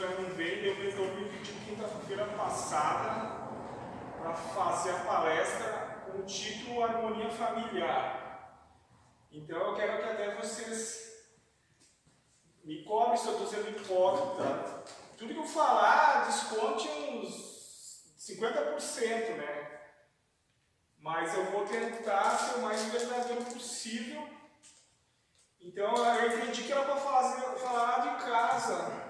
Josué não veio, eu resolvi pedir quinta-feira passada para fazer a palestra com o título Harmonia Familiar. Então eu quero que até vocês me cobrem se eu estou sendo hipócrita. Tudo que eu falar, desconte uns 50%, né? Mas eu vou tentar ser o mais verdadeiro possível. Então eu entendi que era para falar de casa,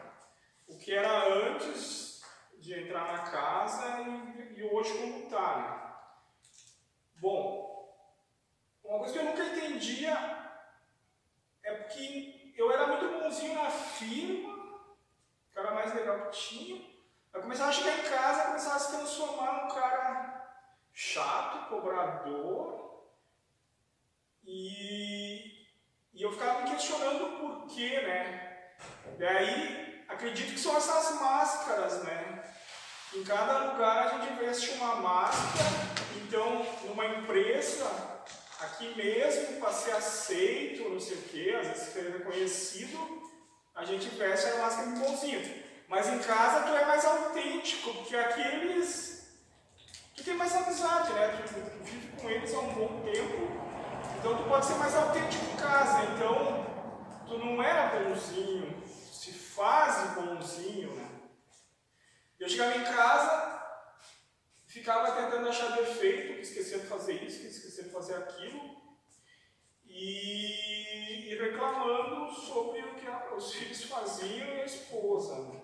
o que era antes de entrar na casa e, e hoje está. Né? Bom, uma coisa que eu nunca entendia é porque eu era muito bonzinho na firma, o cara mais legal que tinha. Eu começava a chegar em casa, começava a se transformar num cara chato, cobrador. E, e eu ficava me questionando o porquê, né? Daí acredito que são essas máscaras, né? Em cada lugar a gente veste uma máscara, então numa empresa, aqui mesmo, para ser aceito, não sei o quê, às vezes ser reconhecido, a gente veste a máscara de bonzinho. Mas em casa tu é mais autêntico, porque aqueles. Tu tem mais amizade, né? Tu, tu vive com eles há um bom tempo, então tu pode ser mais autêntico em casa. Então, tu não era bonzinho, se faz bonzinho, né? Eu chegava em casa, ficava tentando achar defeito, que esquecia de fazer isso, que esquecia de fazer aquilo, e, reclamando sobre o que os filhos faziam e a esposa. Né?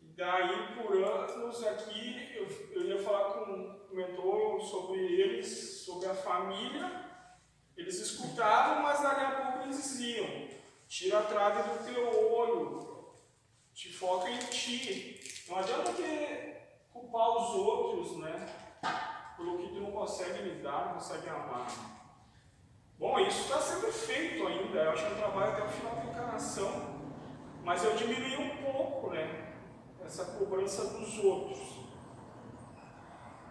E daí, por anos aqui, eu, eu ia falar com um mentor sobre eles, sobre a família, eles escutavam, mas dali a pouco eles diziam, Tira a trave do teu olho. Te foca em ti. Não adianta ter culpar os outros, né? Pelo que tu não consegue lidar, não consegue amar. Bom, isso está sendo feito ainda. Eu acho que eu trabalho até o final da encarnação. Mas eu diminui um pouco, né? Essa cobrança dos outros.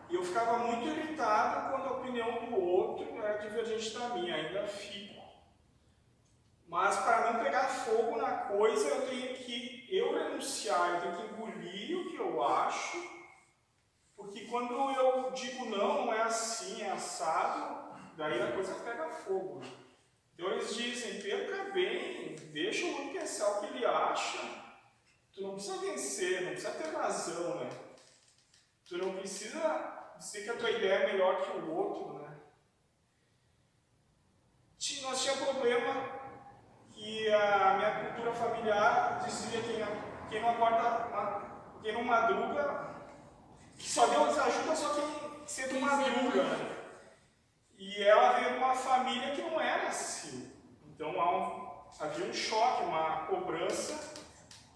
E eu ficava muito irritado quando a opinião do outro era divergente da minha. Ainda fico. Mas para não pegar fogo na coisa, eu tenho que eu renunciar, eu tenho que engolir o que eu acho, porque quando eu digo não, não é assim, é assado, daí a coisa pega fogo. Então eles dizem, perca bem, deixa o outro pensar o que ele acha. Tu não precisa vencer, não precisa ter razão, né? Tu não precisa dizer que a tua ideia é melhor que o outro, né? Nós tínhamos problema que a minha cultura familiar dizia que quem não acorda, quem não madruga, que só Deus ajuda só quem cedo madruga. E ela veio de uma família que não era assim. Então um, havia um choque, uma cobrança,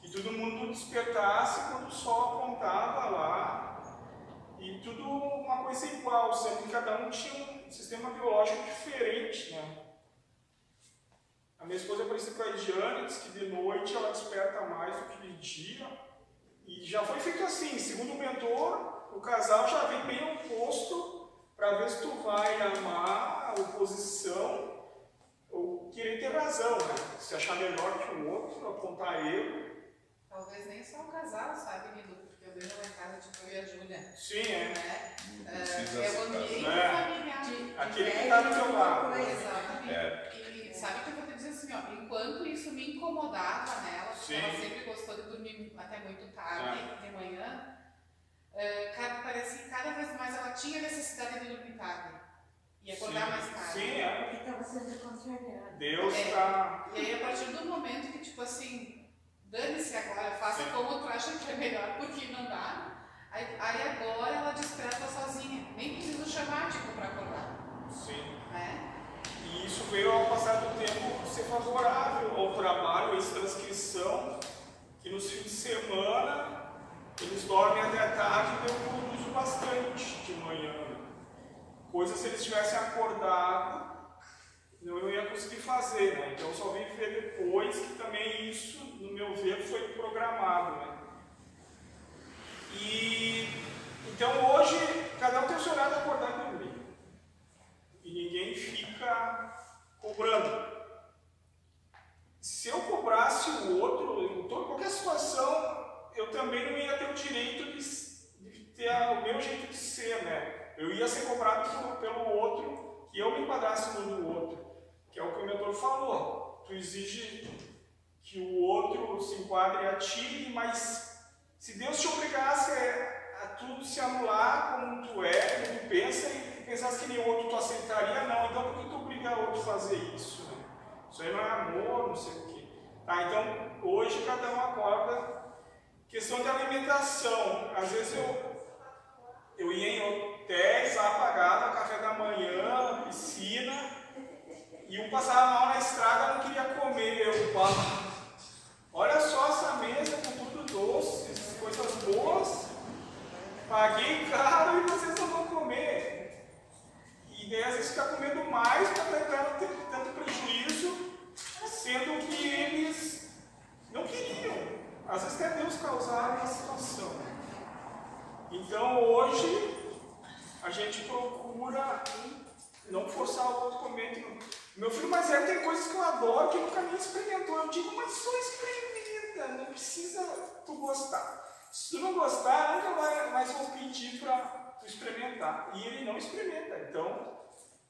que todo mundo despertasse quando o sol apontava lá. E tudo uma coisa igual, sendo que cada um tinha um sistema biológico diferente. Né? A minha esposa é parecida com a Ediane, diz que de noite ela desperta mais do que de dia. E já foi feito assim, segundo o mentor, o casal já vem bem oposto para ver se tu vai amar a oposição ou querer ter razão, né? Se achar melhor que o outro, apontar erro. Talvez nem só o casal, sabe, Lido? Porque eu vejo lá em casa, tipo, eu e a Júlia. Sim, é. Né? É, é o ambiente é. familiar. Aquele que está do teu lado. Exatamente. É. Sabe que eu vou te dizer assim, ó, enquanto isso me incomodava nela, porque Sim. ela sempre gostou de dormir até muito tarde, é. de manhã, uh, cada, parece que cada vez mais ela tinha necessidade de dormir tarde. E acordar Sim. mais tarde. Sim, é. Porque estava sendo contrariada. Deus está. É. E aí, a partir do momento que, tipo assim, dane-se agora, faça Sim. como tu acha que é melhor, porque não dá. Aí, aí agora ela desperta sozinha. Nem preciso chamar, tipo, para acordar. Sim. Né? E isso veio ao passar do tempo ser favorável ao trabalho, à transcrição, que nos fins de semana eles dormem até tarde e eu produzo bastante de manhã. Coisas se eles tivessem acordado, não eu ia conseguir fazer, né? Então eu só vim ver depois que também isso, no meu ver, foi programado, né? E então hoje cada um tem o seu horário acordar e dormir e ninguém fica cobrando. Se eu cobrasse o outro, em qualquer situação, também não ia ter o direito de, de ter o meu jeito de ser, né? Eu ia ser cobrado pelo, pelo outro, que eu me enquadrasse no do outro, que é o que o mentor falou. Tu exige que o outro se enquadre a ti, mas se Deus te obrigasse a tudo se anular como tu é, como tu pensa, e pensasse que nem outro tu aceitaria, não. Então por que obriga outro a fazer isso? Né? Isso aí não é amor, não sei o quê. Tá, então hoje cada um acorda. Questão de alimentação. Às vezes eu, eu ia em hotéis apagado, café da manhã, piscina, e um passava mal na estrada, não queria comer. Eu, pá, olha só essa mesa com tudo doce, coisas boas, paguei caro e vocês não vão comer. E daí às vezes fica comendo mais para não ter tanto prejuízo, sendo que eles não queriam. Às vezes até Deus causar uma situação. Então hoje a gente procura não forçar o outro comer. Meu filho mais velho tem coisas que eu adoro que nunca nem experimentou. Eu digo, mas só experimenta, não precisa tu gostar. Se tu não gostar, nunca vai, mais vou pedir para experimentar. E ele não experimenta. Então,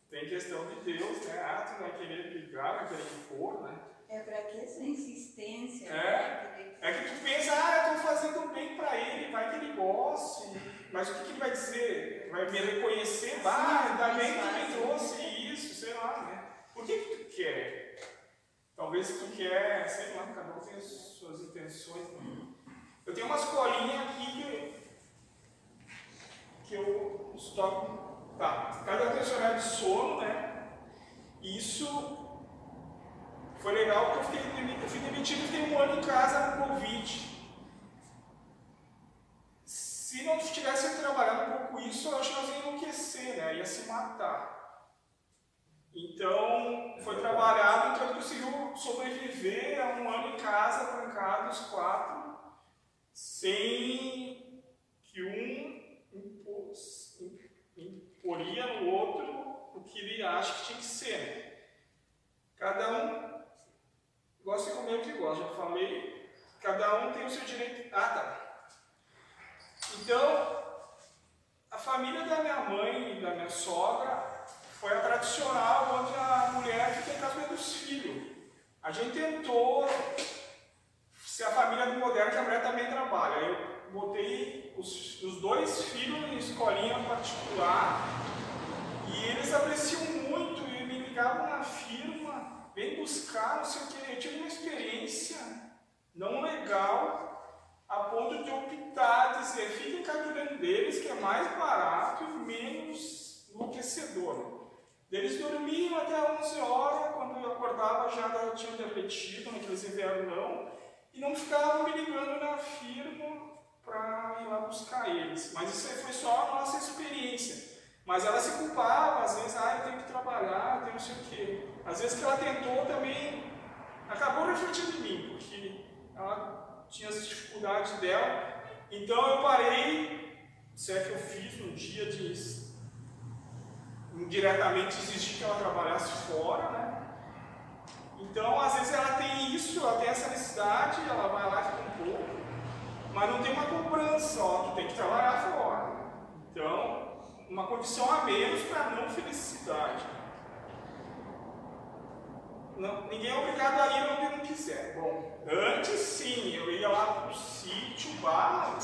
tem questão de Deus, né? Ah, tu vai querer brigar, vai querer que for, né? É para que essa insistência? É, é que tu pensa, ah, eu estou fazendo bem para ele, vai que ele goste. Mas o que, que ele vai dizer? Vai me reconhecer? Ah, ainda bem que me trouxe isso, sei lá, né? Por que, que tu quer? Talvez tu quer, sei lá, cada um tem as suas intenções. Né? Eu tenho umas colinhas aqui que eu estoco. Tá, cada um tem seu horário de sono, né? Isso foi legal porque eu, fiquei, eu fui demitido tem um ano em casa com Covid. Se não tivesse trabalhado um pouco isso, eu acho que nós ia enlouquecer, né? Ia se matar. Então, foi trabalhado, então ele conseguiu sobreviver a um ano em casa, trancados, quatro, sem que um imporia no outro o que ele acha que tinha que ser. Cada um gosta de comer o que gosta, já falei. Cada um tem o seu direito. Ah, tá. Então, a família da minha mãe e da minha sogra foi a tradicional, onde a mulher fica em casa dos filhos. A gente tentou ser a família moderna, que a mulher também trabalha. Eu botei os, os dois filhos em escolinha particular e eles apreciam muito e me ligavam na firma, vem buscar, não sei o que. Eu tive uma experiência não legal a ponto de optar, dizer, fiquem cuidando deles, que é mais barato e menos enlouquecedor. Eles dormiam até 11 horas, quando eu acordava já tinham derretido naqueles invernão, e não ficavam me ligando na firma para ir lá buscar eles. Mas isso aí foi só a nossa experiência. Mas ela se culpava, às vezes, ah, eu tenho que trabalhar, eu tenho não sei o quê. Às vezes que ela tentou também, acabou refletindo em mim, porque ela tinha as dificuldades dela. Então eu parei, se é que eu fiz no dia de indiretamente exigir que ela trabalhasse fora, né? Então, às vezes ela tem isso, ela tem essa necessidade, ela vai lá e fica um pouco, mas não tem uma cobrança, ó, tu tem que trabalhar fora. Então, uma condição a menos para não felicidade. Não, ninguém é obrigado a ir onde não quiser. Bom, antes sim, eu ia lá para o sítio, bar.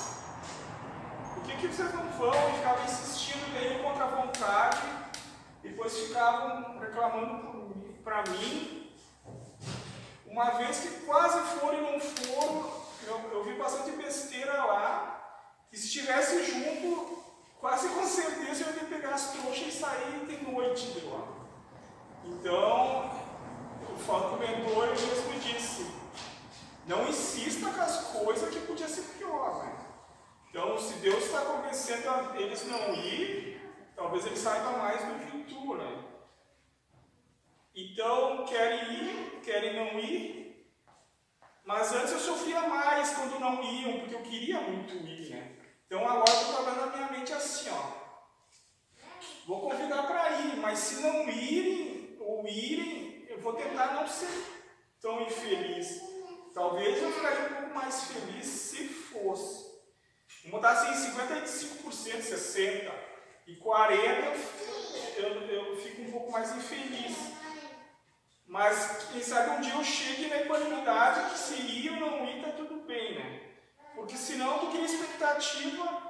Por que, que vocês não vão? E ficava insistindo daí contra a vontade depois ficavam reclamando para mim. Uma vez que quase foram e não foram, eu, eu vi bastante besteira lá, que se estivesse junto, quase com certeza eu ia pegar as trouxas e sair de noite de lá. Então, o Fábio comentou e mesmo disse, não insista com as coisas que podia ser pior, né? Então, se Deus está convencendo eles não ir, Talvez ele saiba mais do que tu, né? Então, querem ir, querem não ir. Mas antes eu sofria mais quando não iam, porque eu queria muito ir, né? Então agora eu estou trabalhando na minha mente assim, ó. Vou convidar para ir, mas se não irem ou irem, eu vou tentar não ser tão infeliz. Talvez eu ficaria um pouco mais feliz se fosse. Vamos botar assim, 55%, 60%. E 40% eu, eu fico um pouco mais infeliz. Mas quem sabe um dia eu chegue na equanimidade que se ir ou não ir, está tudo bem, né? Porque senão tô com expectativa,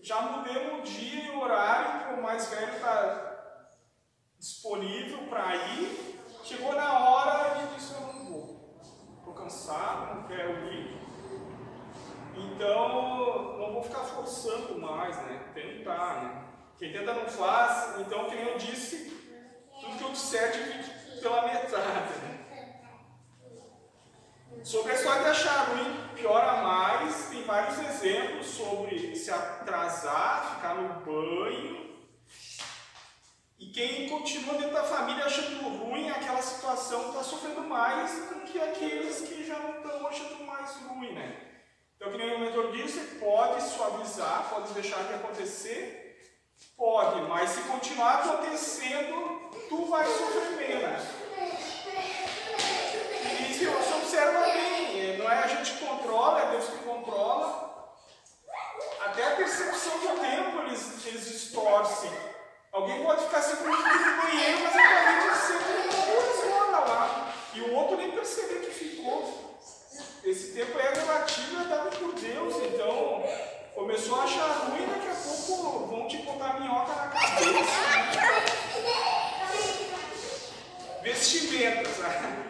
já mudei o dia e o horário, que o mais velho está disponível para ir. Chegou na hora e disse, eu não vou. Estou cansado, não quero ir. Então, não vou ficar forçando mais, né? Tentar, né? Quem tenta não faz. Então, como eu disse, tudo que eu disser divide pela metade. Sobre a história de achar ruim, piora mais, tem vários exemplos sobre se atrasar, ficar no banho. E quem continua dentro da família achando ruim aquela situação está sofrendo mais do que aqueles que já não estão achando mais ruim, né? Então, que nem o mentor disse, pode suavizar, pode deixar de acontecer, pode, mas se continuar acontecendo, tu vai sofrer menos. E você observa bem, não é a gente que controla, é Deus que controla. Até a percepção do tempo distorcem. Alguém pode ficar minutos no banheiro, mas a corrente sempre duas horas lá. E o outro nem perceber que ficou. Esse tempo é relativo, é dado por Deus, então começou a achar ruim, daqui a pouco vão te botar minhoca na cabeça. Vestimentas. Né?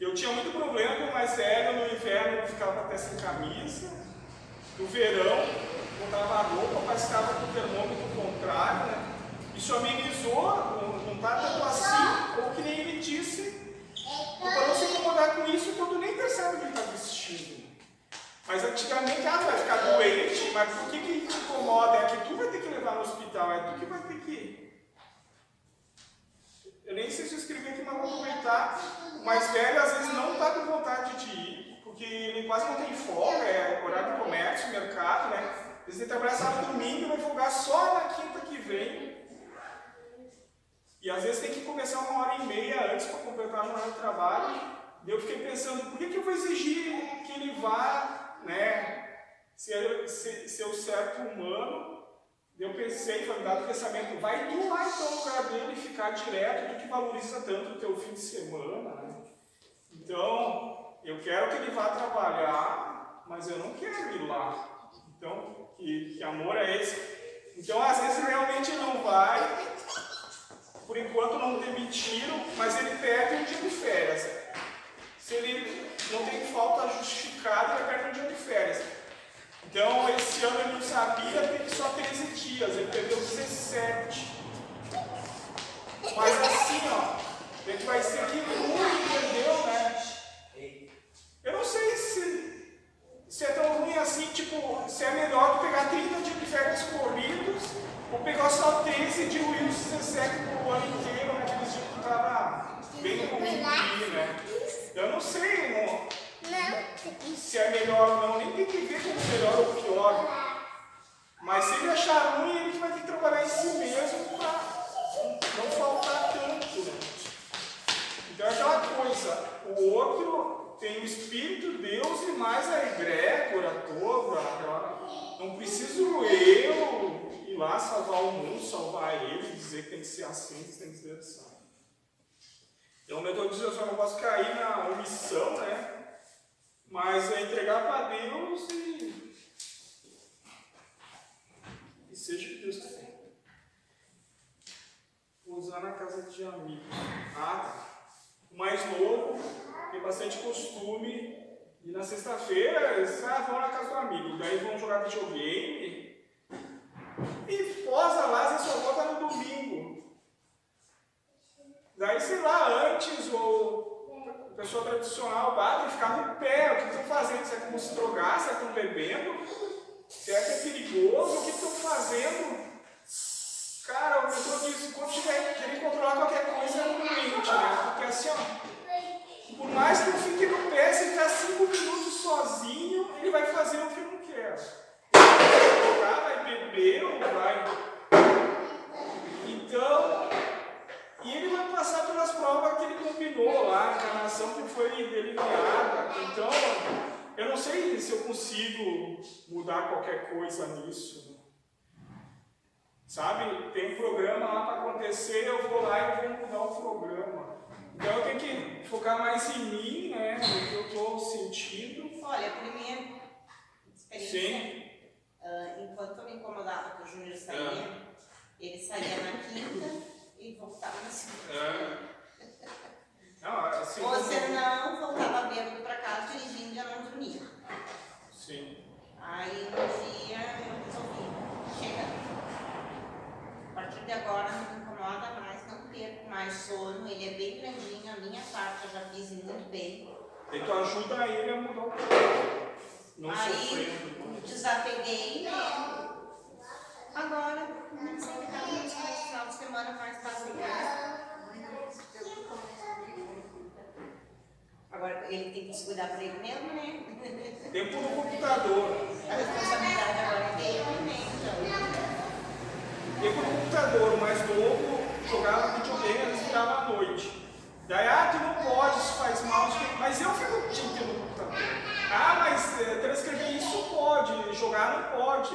Eu tinha muito problema com mais velho, no inverno ficava até sem camisa, no verão botava a roupa, mas estava com o termômetro contrário, né? Isso amenizou, não está tanto assim, ou que nem ele disse, para não se incomodar com isso, quando nem percebe que ele está vestindo. Mas antigamente, ah, vai ficar doente, mas por que, que te incomoda? É que tu vai ter que levar no hospital, é tu que vai ter que. Eu nem sei se escrevi aqui, mas vou aproveitar. O mais velho às vezes não está com vontade de ir, porque ele quase não tem folga, é horário de comércio, mercado, né? Às vezes ele trabalha sábado domingo e vai folgar só na quinta que vem. E às vezes tem que começar uma hora e meia antes para completar a jornada de trabalho. E eu fiquei pensando, por que, que eu vou exigir que ele vá, né, ser, ser, ser o certo humano eu pensei, foi dado o pensamento, vai tu lá então no lugar dele ficar direto, tu que valoriza tanto o teu fim de semana. Né? Então, eu quero que ele vá trabalhar, mas eu não quero ir lá. Então, que, que amor é esse? Então, às vezes realmente não vai, por enquanto não demitiram, mas ele perde um dia de férias. Se ele não tem falta justificada, ele perde um dia de férias. Então, esse ano ele não sabia, teve só 13 dias, ele perdeu 17. Mas assim, ó, gente vai ser que ruim, entendeu, né? Eu não sei se, se é tão ruim assim, tipo, se é melhor pegar 30 dias de férias corridos ou pegar só 13 de Wilson 17 por ano inteiro, naqueles dias que estava bem ruim, né? Eu não sei, irmão. Se é melhor ou não, nem tem que ver como melhor ou pior. Mas se ele achar ruim, ele vai ter que trabalhar em si mesmo para não faltar tanto. Né? Então é aquela coisa, o outro tem o Espírito, Deus e mais a egrégora toda. Não preciso eu ir lá salvar o mundo, salvar ele, dizer que tem que ser assim, tem que ser assim. Então o metodista eu só não posso cair na omissão, né? Mas é entregar para Deus e, e seja o que Deus quiser. Usar na casa de amigos. Ah, tá. O mais novo tem bastante costume e na sexta-feira eles ah, vão na casa do amigo. Daí vão jogar videogame. E posa lá, você só volta no domingo. Daí, sei lá, antes ou pessoa tradicional bate e ficar no pé. O que estão fazendo? Será que vão se drogar? Será que estão bebendo? Será que é perigoso? O que estão fazendo? Cara, o mentor diz, quando tiver querer controlar qualquer coisa é um mente, né? Porque assim, ó, por mais que eu fique no pé, se ele ficar cinco minutos sozinho, ele vai fazer o que eu não quero. Vai vai beber, ou vai. Então, e ele vai passar pelas provas que ele combinou lá, a encarnação que foi delineada, Então, eu não sei se eu consigo mudar qualquer coisa nisso. Sabe, tem um programa lá para acontecer, eu vou lá e vou mudar o programa. Então eu tenho que focar mais em mim, né? No que eu estou sentindo. Olha, a primeira experiência, uh, enquanto eu me incomodava que o Júnior saía, é. ele saía na quinta e voltava na segunda. É. Não, assim, Ou não, voltava bêbado para casa dirigindo e eu não dormia. Sim. Aí um dia eu resolvi, chega. Partir de agora não me incomoda mais, não perco mais sono, ele é bem grandinho, a minha parte eu já fiz muito bem. E tu ajuda ele a mudar o corpo. Não Aí sofrendo. desapeguei né? Agora, comecei a ficar no final de semana mais básica. Agora ele tem que se cuidar para ele mesmo, né? Tempo no computador. A responsabilidade agora é dele, né? Computador, mais novo jogava videogame, eles ficavam à noite. Daí, ah, tu não pode, isso faz mal, mas eu fico o dia inteiro no computador. Ah, mas é, transcrever isso pode, jogar não pode.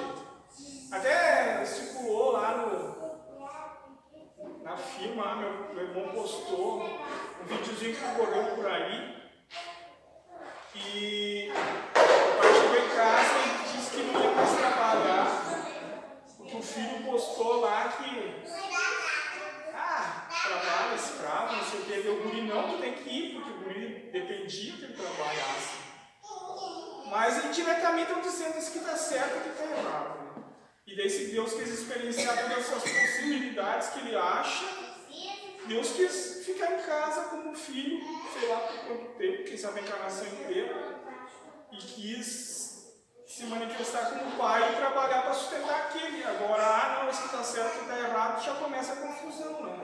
Até circulou lá no, na firma, meu, meu irmão postou um videozinho que correu por aí e o pai chegou em casa e disse que não ia mais trabalhar, porque o filho postou lá que ah, trabalha, escravo, não sei o que, o guri não, tu tem que ir, porque o guri dependia que ele trabalhasse. Mas indiretamente estão dizendo isso que está certo e que está errado. E daí se Deus quis experienciar todas essas possibilidades que ele acha, Deus quis ficar em casa como filho, sei lá por quanto tempo, quem sabe a encarnação inteira, e quis se manifestar como pai e trabalhar para sustentar aquele. Agora, ah, não, isso está certo, está errado, já começa a confusão, não.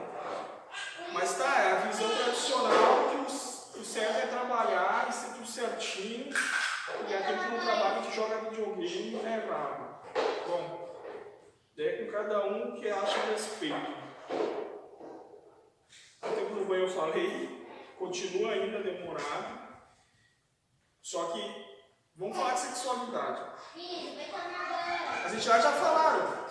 Mas tá, é a visão tradicional que o, certo é trabalhar e ser tudo certinho, e aquele que não trabalha, que joga videogame, é errado. Bom, é com cada um que acha respeito. Do banho eu falei, continua ainda demorado. Só que vamos falar de sexualidade. As entidades já falaram.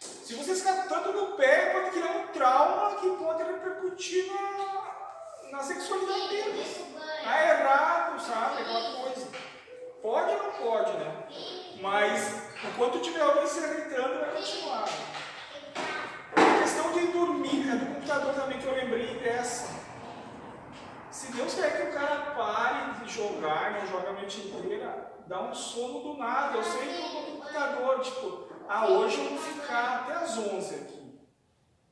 Se você ficar tanto no pé, pode criar um trauma que pode repercutir na, na sexualidade dele. Tá errado, sabe? Aquela coisa. Pode ou não pode, né? Mas enquanto tiver alguém se irritando, vai continuar questão de dormir, é do computador também que eu lembrei dessa. Se Deus quer que o cara pare de jogar, não joga a noite inteira, dá um sono do nada. Eu sei que eu no computador, tipo, ah, hoje eu vou ficar até as 11 aqui.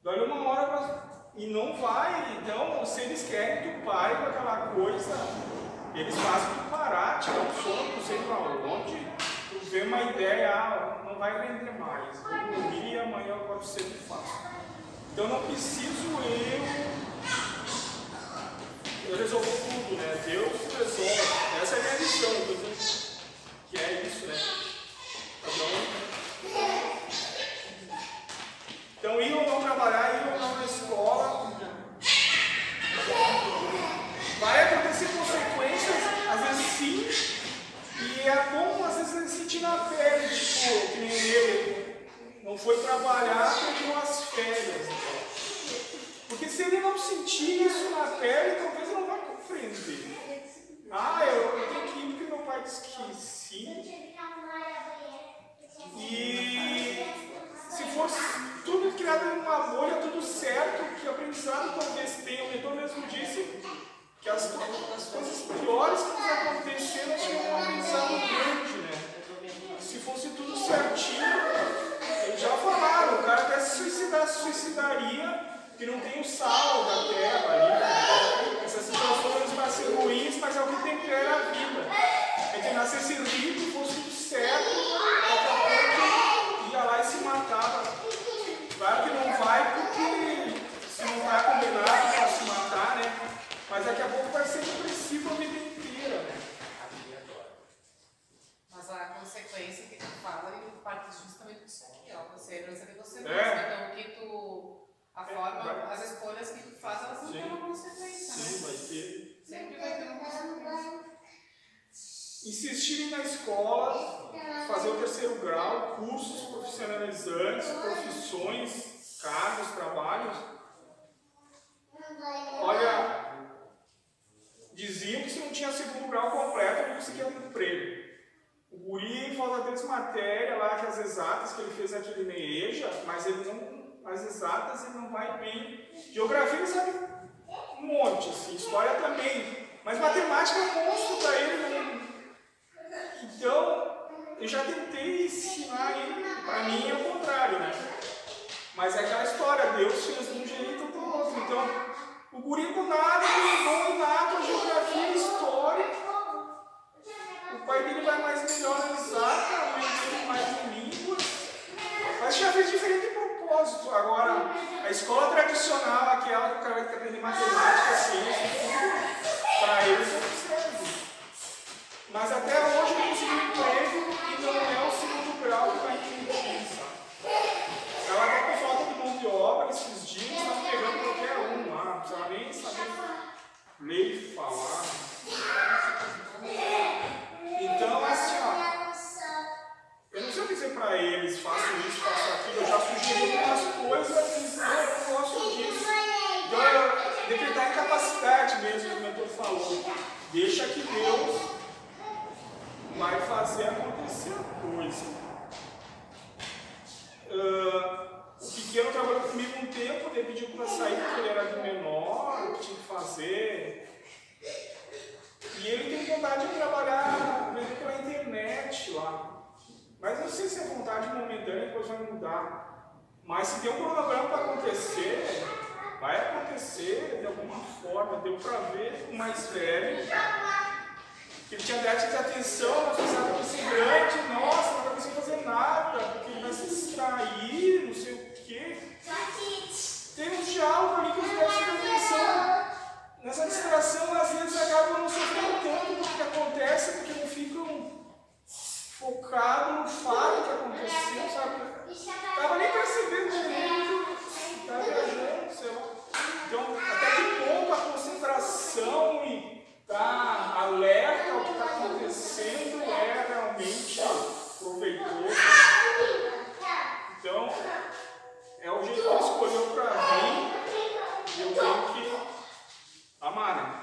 Daí uma hora pra... e não vai. Então, se eles querem que tu pare com aquela coisa, eles fazem tu parar, tirar um sono, não sei pra onde, tu vê uma ideia, ah, não vai render mais. Vou dormir e amanhã eu acordo cedo e faço. Então não preciso eu, eu resolver tudo, né? Deus resolve. Essa é a minha missão, que é isso, né? A forma, as escolhas que tu faz, elas não terão consequência. Sim, né? vai ter. Sempre vai ter uma consequência. Insistirem na escola, fazer o terceiro grau, cursos profissionalizantes, profissões, cargos, trabalhos. Olha, diziam que se não tinha segundo grau completo, não conseguia um emprego. O guri fazia tantas matéria lá, que as exatas que ele fez é naquele Neeja, mas ele não as exatas ele não vai bem. Geografia ele sabe um monte, assim, história também. Mas matemática é monstro para ele. Né? Então, eu já tentei ensinar ele, para mim é o contrário, né? Mas é aquela história, Deus fez um jeito ou do outro. Então, o guri do nada, ele bom inato, a geografia e história. O pai dele vai mais melhor na exata, dele mais em línguas. Mas já fez diferente propósito. Agora, a escola tradicional, aquela que o cara que aprende matemática, ciência, para eles não serve. Mas até hoje eu consegui um emprego e não é o segundo grau que vai entender, sabe? Ela está com falta de mão de obra esses dias, está pegando qualquer um lá, não precisa nem saber ler e falar. Então, assim, ó. Eu não sei o que dizer para eles, faço isso, faço aquilo, eu já sugeri algumas coisas, eles não, eu não gosto disso. Então, eu decretar incapacidade mesmo, como o mentor falou. Deixa que Deus vai fazer acontecer a coisa. Uh, o pequeno trabalhou comigo um tempo, ele pediu para sair porque ele era de menor, o que tinha que fazer. E ele tem vontade de trabalhar mesmo pela internet lá. Mas não sei se é vontade momentânea depois vai mudar. Mas se tem um cronograma para acontecer, vai acontecer de alguma forma. Deu para ver o mais velho. Que ele tinha déficit de atenção, mas pensava que ser grande, nossa, não vai conseguir fazer nada, porque ele vai se distrair, não sei o quê. Tem um diálogo ali que os déficits de atenção. Nessa distração, às vezes acabam não sofrendo tanto do que acontece, porque não ficam focado no fato que aconteceu, sabe? Estava nem percebendo direito, estava viajando, sei lá. Então, até que ponto a concentração e estar tá alerta ao que está acontecendo é realmente proveitoso. Então, é o jeito que ele escolheu para mim e eu tenho que amar. Né?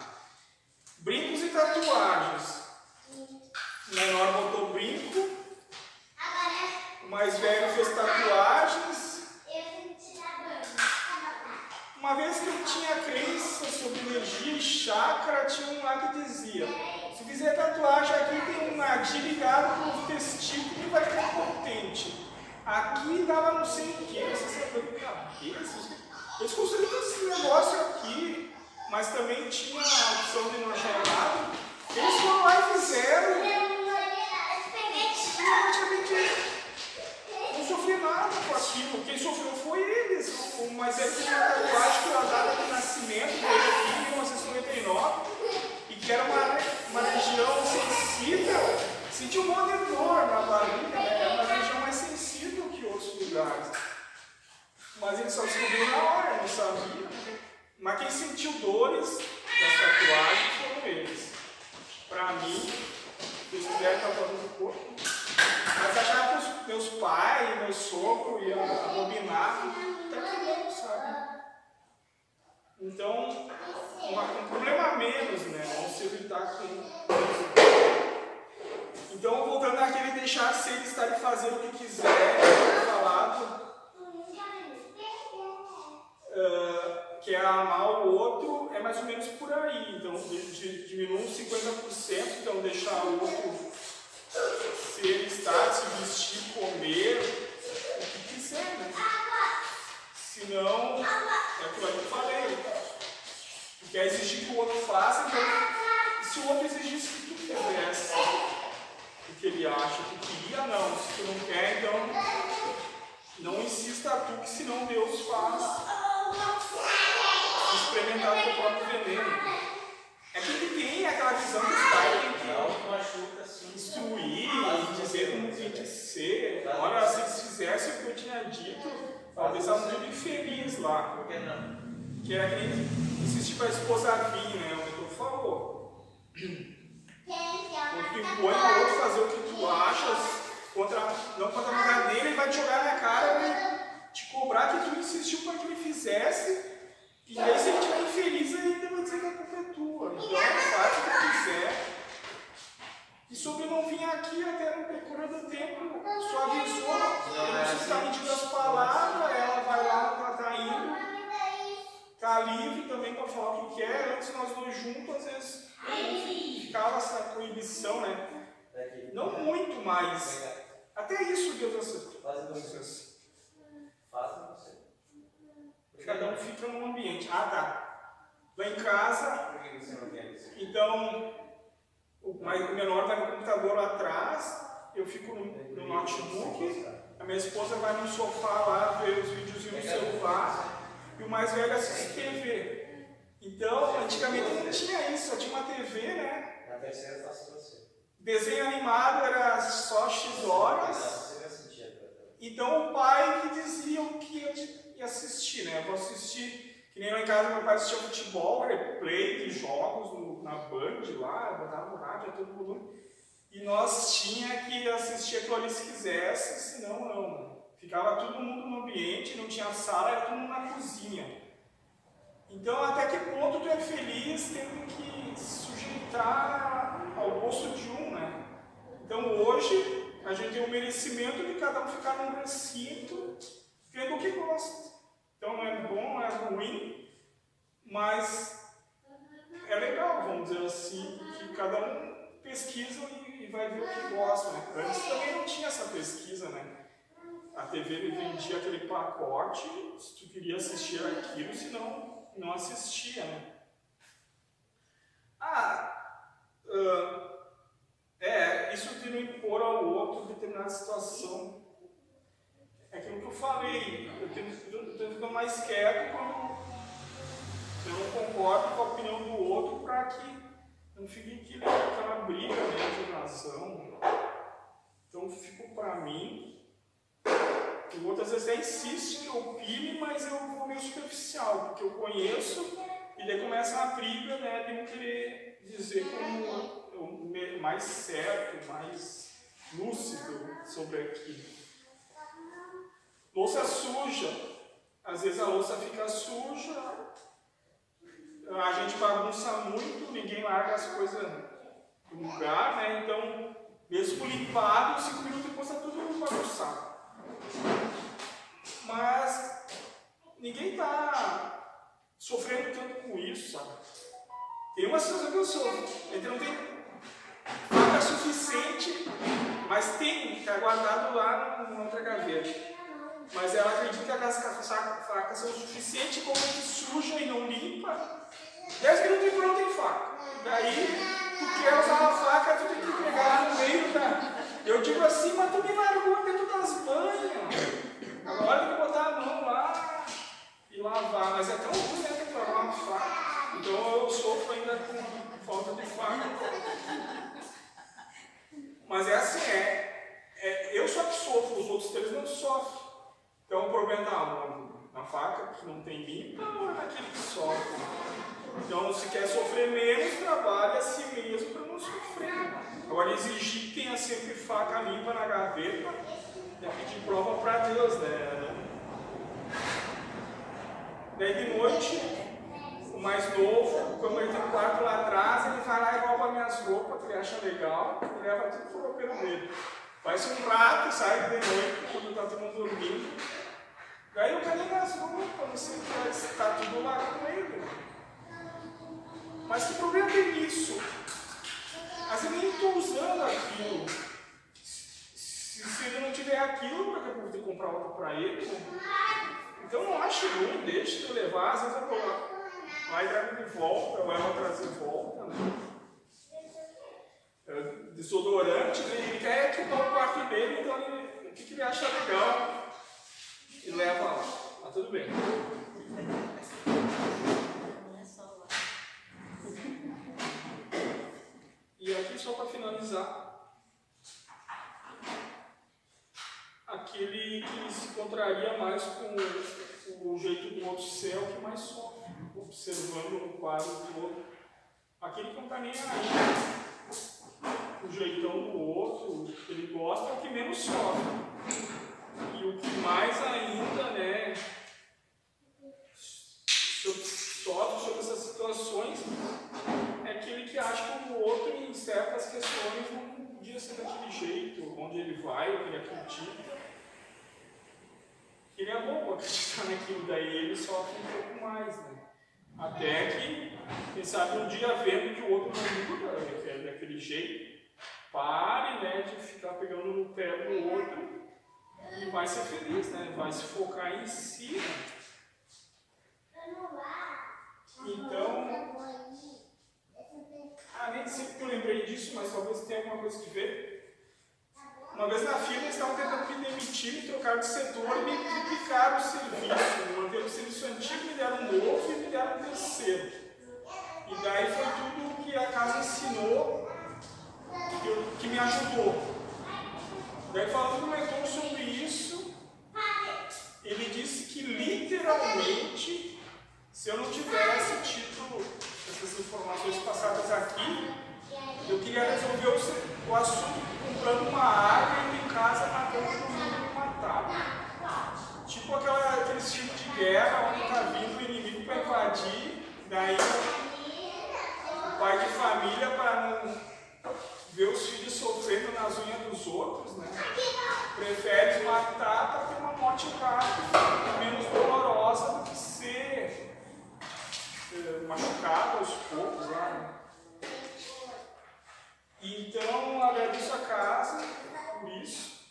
Brincos e tatuagens. O menor botou brinco. O mais velho fez tatuagens. Uma vez que eu tinha crença sobre energia e chakra, tinha um lá que dizia: se fizer tatuagem aqui tem um nadi ligado com o testículo que vai ficar potente. Aqui dava não sei o que, você sabe de cabeça. Eles construíram esse negócio aqui, mas também tinha a opção de não achar nada. Eles foram lá e fizeram praticamente não sofri nada com aquilo. Quem sofreu foi eles. O mais velho tinha uma tatuagem que a data de nascimento dele aqui em 1999 e que era uma, uma região sensível. Dor na barriga, né? Era uma região mais sensível que outros lugares. Mas ele só descobriu na hora, não sabia. Mas quem sentiu dores das tatuagens foram eles. Para mim, quiserem tatuagem no corpo, mas achava que os meus pais, meu sogro iam abominar, até que não, sabe? Então, um problema a menos, né? Não se evitar com Então, voltando àquele deixar ser ele estar e fazer o que quiser, falado, uh, que é amar o outro, é mais ou menos por aí. Então, diminui uns 50%, então deixar o outro se ele está, se vestir, comer, o que quiser, né? Senão, é aquilo que eu falei. Quer exigir que o outro faça, então, se o outro exigisse que tu fizesse o que ele acha que queria, não. Se tu não quer, então, não insista tu, que senão Deus faz experimentar o teu próprio veneno. É que ele tem aquela visão que os pais têm que instruir, dizer como tem que ser. Olha, se eles fizessem o que eu tinha dito, talvez estavam muito infeliz lá. Por que não? Que era que insistir para a esposa vir, né? O mentor falou impõe ao outro fazer o que tu achas, contra, não contra a vontade dele, ele vai te jogar na cara e te cobrar que tu insistiu para que ele fizesse. E aí, se ele estiver infeliz, ainda vai dizer que a culpa é tua. Então, faz o que quiser. E sobre não vir aqui, até no percurso do tempo, sua avisou, não precisa tá ah, medir as palavras, ela vai lá no Está livre também para falar o que quer. Antes nós dois juntos, às vezes ficava essa proibição, né? Não muito, mas até isso Deus aceitou. Faça você. Cada um fica num ambiente. Ah, tá. Lá em casa, então o, mais, o menor vai no computador lá atrás, eu fico no, no notebook, a minha esposa vai no sofá lá ver os vídeos no celular e o mais velho assiste TV. Então, antigamente não tinha isso, só tinha uma TV, né? Na terceira faço você. Desenho animado era só X horas. Então o pai que dizia o que ia assistir, né? Eu vou assistir, que nem lá em casa meu pai assistia futebol, replay de jogos no, na Band lá, botava no rádio a todo volume. E nós tinha que assistir aquilo ali se quisesse, senão não. Ficava todo mundo no ambiente, não tinha sala, era todo mundo na cozinha. Então, até que ponto tu é feliz tendo que sujeitar ao gosto de um, né? Então, hoje, a gente tem o merecimento de cada um ficar num recinto vendo o que gosta. Então, não é bom, não é ruim, mas é legal, vamos dizer assim, que cada um pesquisa e, vai ver o que gosta, né? Antes também não tinha essa pesquisa, né? A TV vendia aquele pacote, se tu queria assistir aquilo, senão não assistia, né? Ah, uh, é, isso de não impor ao outro determinada situação. É aquilo que eu falei, eu estou ficando mais quieto quando eu não concordo com a opinião do outro para que não fique aquela briga né, de razão. Então fico para mim o outro às vezes até insiste, opine, mas eu vou meio superficial, porque eu conheço e daí começa a briga né, de um querer dizer como mais certo, mais lúcido sobre aquilo. Louça suja, às vezes a louça fica suja, a gente bagunça muito, ninguém larga as coisas no lugar, né? Então, mesmo limpado, cinco minutos depois está tudo bagunçado. Mas ninguém está sofrendo tanto com isso, sabe? Tem uma situação que eu sofro. Ele não tem faca suficiente, mas tem, está guardado lá numa outra gaveta. Mas ela acredita que as facas são suficientes, como ele suja e não limpa. 10 minutos e pronto tem faca. Daí, tu quer usar a faca, tu tem que pegar no meio da. Eu digo assim, mas tu me largou dentro das banhas. Agora tem que botar a mão lá e lavar, mas é tão ruim né, que lavar uma faca. Então eu sofro ainda com falta de faca. Mas é assim, é, é eu só que sofro, os outros três não sofrem. Então o problema está na faca que não tem limpa ou é naquele que sofre. Então se quer sofrer menos, trabalhe a si mesmo para não sofrer. Agora exigir que tenha sempre faca limpa na gaveta é pedir prova para Deus, né? Daí de noite, o mais novo, como ele tem quarto lá atrás, ele vai lá e rouba minhas roupas, que ele acha legal, e leva tudo pro dele. Faz um rato, sai de noite, quando tá todo mundo dormindo. Daí eu cadê minhas roupas? Não sei o que, está tudo lá com ele. Mas que problema tem nisso? Mas eu nem estou usando aquilo. Se, se ele não tiver aquilo, daqui a pouco que comprar outra para ele. Então não acho ruim, deixa de levar, às vezes eu coloco. E trago de volta, ou ela traz de volta, né? É, desodorante, né? ele quer equipar o quarto dele, então ele, o que, que ele acha legal e leva lá. Tá tudo bem. E aqui só para finalizar. Aquele que se contraria mais com o, jeito do outro céu que mais sofre, observando o quadro do outro. Aquele que não está nem aí, o jeitão do outro, que ele gosta, é o que menos sofre. E o que mais ainda, né, sofre sobre essas situações é aquele que acha que o outro, em certas questões, não podia ser daquele jeito, onde ele vai, o que ele acredita. Ele é bom acreditar naquilo, daí ele sofre um pouco mais, né? Até que, quem sabe, um dia vendo que o outro não muda, é daquele jeito, pare né, de ficar pegando no pé do outro e vai ser feliz, né? Vai se focar em si. Né? Então, ah, nem sei que eu lembrei disso, mas talvez tenha alguma coisa que ver. Uma vez na firma eles estavam tentando me demitir, me trocar de setor e me triplicaram o serviço. Manteram o serviço antigo, me deram um novo e me deram um terceiro. E daí foi tudo que a casa ensinou que, eu, que me ajudou. Daí falando com o mentor sobre isso, ele disse que literalmente, se eu não tivesse tido essas informações passadas aqui, eu queria resolver o, o assunto comprando uma arma em casa matando todo mundo que matava. Tipo aquela, aquele tipo de guerra onde está vindo o inimigo para invadir, daí o pai de família para não ver os filhos sofrendo nas unhas dos outros, né? Prefere matar para ter uma morte rápida, menos dolorosa do que ser eh, machucado aos poucos lá. Né? Então agradeço a casa por isso.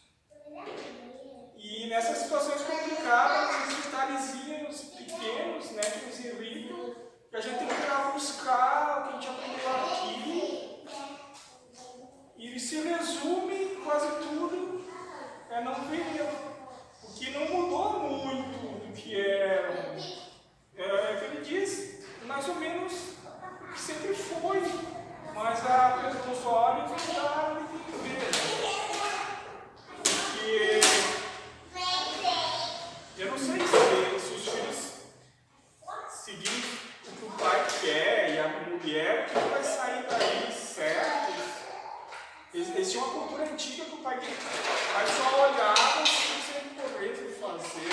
E nessas situações complicadas, esses detalhezinhos pequenos, né, que nos irritam, que a gente lá buscar o que a gente aprendeu aqui e se resume quase tudo é não ver o que não mudou muito do que era. É, é que ele diz, mais ou menos que sempre foi, mas a, os olhos mudaram de ver. Porque eu não sei se, se os filhos seguirem o que o pai quer e a mulher, o que vai sair daí certo eles tinham uma cultura antiga que o pai, pai só olhava sem ser poder fazer.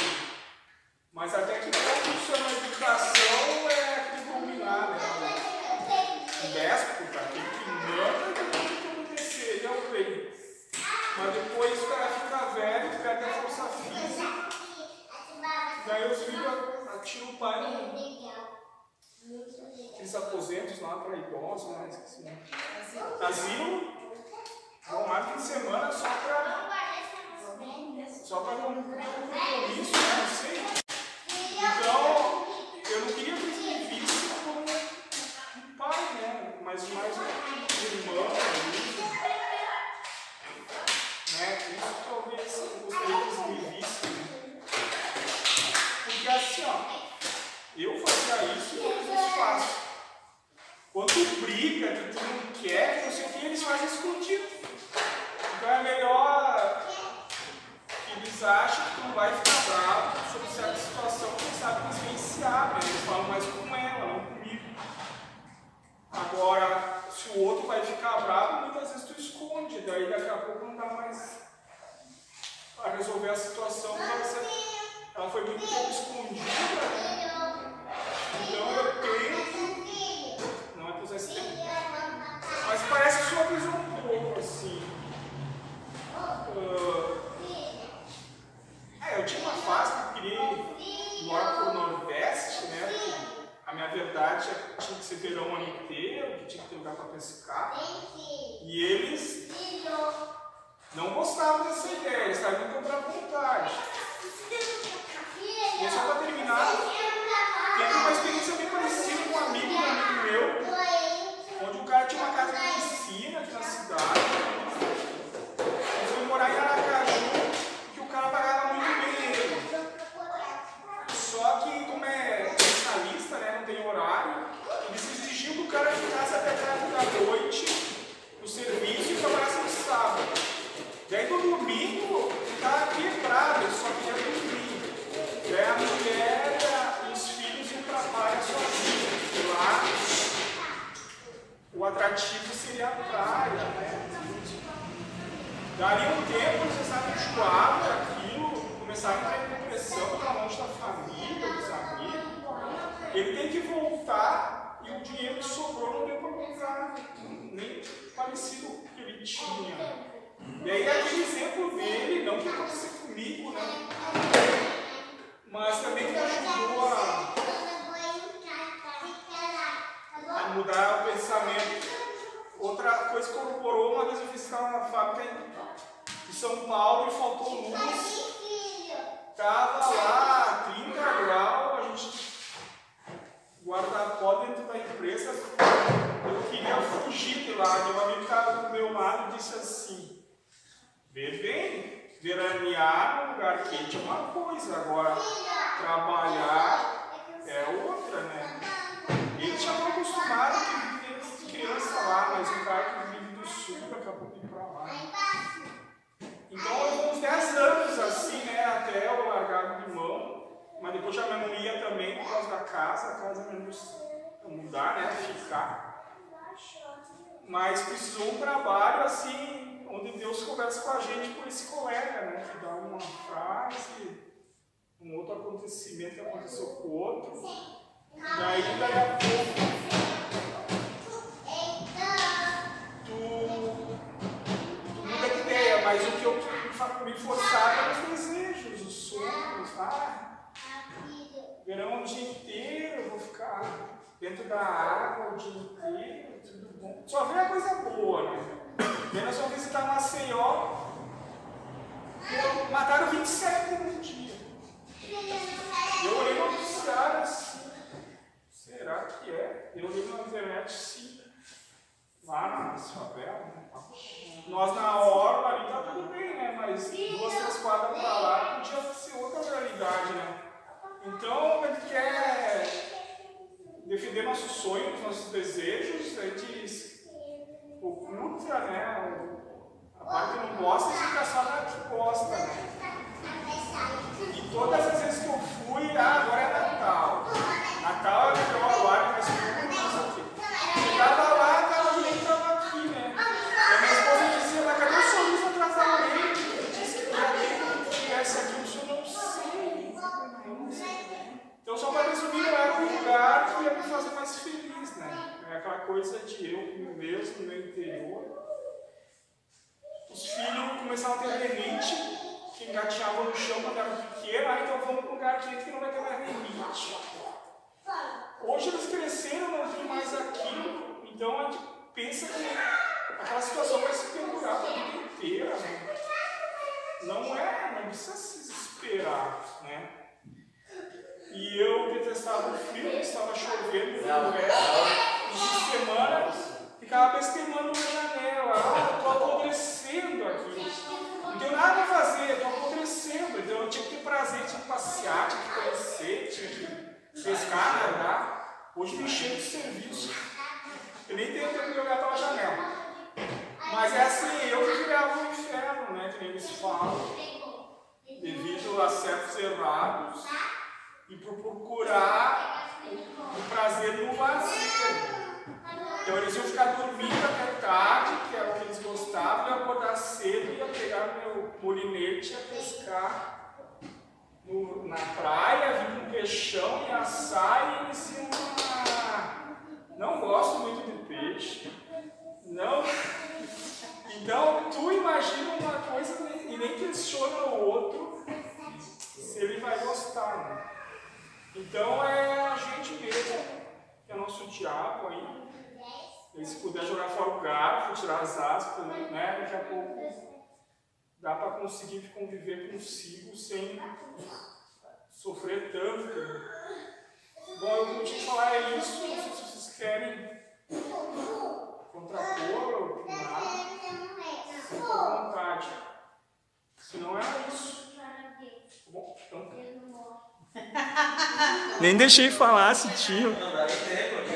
Mas até que ponto isso é uma educação é aquele combinar, né? O déspota, aquele que manda, tem que obedecer, ele é o rei. Mas depois o cara fica velho, perde a força física. Daí os filhos atiram o pai no, aqueles aposentos lá para idosos, né? Esqueci. Asilo. Vão lá fim de semana só para só para cumprir um compromisso, né? Não sei. Então, eu não queria que eles me vissem como um pai, né? Mas mais um irmão, amigo. Né? Isso talvez eu gostaria que eles me vissem. Porque assim, ó, eu fazia isso e eles fazem. Quando briga, que tu não quer, não sei o que, eles fazem escondido. Então é melhor acham que tu vai ficar bravo sobre certa situação, quem sabe eles vêm eles falam mais com ela, não comigo. Agora, se o outro vai ficar bravo, muitas vezes tu esconde, daí daqui a pouco não dá mais para resolver a situação, ela foi muito tempo escondida? Então eu tento, não é por esse tempo, mas parece que sua visão um pouco assim. Uh, tinha que ser verão o ano inteiro, que tinha que ter lugar para pescar. E eles não gostavam dessa ideia, eles estavam indo comprar vontade. E é só para terminar, teve uma experiência bem parecida com um amigo, um amigo meu, onde o cara tinha uma casa de piscina aqui na cidade morar em Aracaju, que o cara pagava muito bem ele. Só que, como é especialista, né, não tem horário, eles exigiam que o cara ficasse até tarde da noite no serviço e trabalhasse no sábado. Daí no domingo, estava quebrado, só queria dormir. Daí a mulher e os filhos iam para a praia sozinhos, porque lá o atrativo seria a praia, né? Dali um tempo eles estavam enjoados daquilo, começaram a ter depressão pela longe da família, dos amigos. Ele tem que voltar e o dinheiro que sobrou não deu para comprar nem parecido com o que ele tinha. E aí aquele exemplo dele, não que aconteceu comigo, né? Mas também me ajudou a, a mudar o pensamento. Outra coisa que corroborou, uma vez eu fiz na fábrica em São Paulo e faltou luz. Estava lá, 30 graus, a gente guarda-pó dentro da empresa. Eu queria fugir de lá. Meu amigo estava do meu lado e disse assim: Vê bem, veranear no lugar quente é uma coisa, agora trabalhar é outra, né? Ele já estava acostumado a viver criança lá, mas o cara que vive do sul acabou de ir para lá. Então eu uns 10 anos assim, né? Até eu largar de mão, mas depois já me não ia também por causa da casa, a casa menos mudar, né? Ficar. Mas precisou um trabalho assim onde Deus conversa com a gente por esse colega, né? Que dá uma frase, um outro acontecimento que aconteceu com o outro. E aí daí a pouco tu, tu muda de ideia, mas o que eu me forçava eram os desejos, os sonhos, ah, verão o dia inteiro, vou ficar dentro da água o dia inteiro, tudo bom. Só vê a coisa boa, né? Nós vamos visitar Maceió. Mataram 27 no dia. Eu olhei no noticiário assim. Será que é? Eu olhei na internet sim. Lá na favela. Né? Nós na orla ali tá tudo bem, né? Mas duas, três quadras para lá podia ser outra realidade, né? Então ele quer defender nossos sonhos, nossos desejos, ele diz oculta, né? A parte que não gosta fica só na que gosta, né? E todas as vezes que eu fui, ah, agora é Natal. Natal é o melhor horário, mas tudo isso aqui. Chegava lá, aquela gente estava aqui, né? E a minha esposa dizia, mas cadê o sorriso atrás da orelha? Eu disse que ia ter que tivesse aqui, o senhor não sei. Eu não sei. Então, só para resumir, não era um lugar que ia me fazer mais feliz, né? É aquela coisa de eu mesmo, no meu interior. Os começaram a ter renite, que engateavam no chão quando eram pequenos, ah, então vamos para um lugar quente que não vai ter mais renite. Hoje eles cresceram, não tem mais aquilo, então a gente pensa que aquela situação vai se perdurar a vida inteira. Né? Não é, não precisa se desesperar. Né? E eu detestava o frio, estava chovendo, no inverno de semana, ficava pesquemando na janela. Ah, estou apodrecendo aqui. Não tenho nada para fazer, estou apodrecendo. Então eu tinha que ter prazer, tinha que passear, tinha que conhecer, tinha que pescar, nadar. Hoje me encheu de serviço. Eu nem tenho tempo de olhar pela janela. Mas é assim, eu que criava inferno, né? Que nem eles falam. Devido a certos errados e por procurar o prazer no vazio. Então eles iam ficar dormindo até tarde, que era o que eles gostavam, e acordar cedo, ia pegar meu molinete, ia pescar no, na praia, vir com peixão e assar, e. Ah, não gosto muito de peixe. Não. Então tu imagina uma coisa e nem questiona o outro se ele vai gostar. Né? Então é a gente mesmo, que é nosso diabo aí. E se puder jogar fora o garfo, tirar as aspas, né? Daqui a pouco dá para conseguir conviver consigo sem sofrer tanto. Bom, eu não que falar é isso, não sei se vocês querem contrapor ou opinar. Fica à vontade. Se não é isso. Tá bom, então. Nem deixei falar se tinha.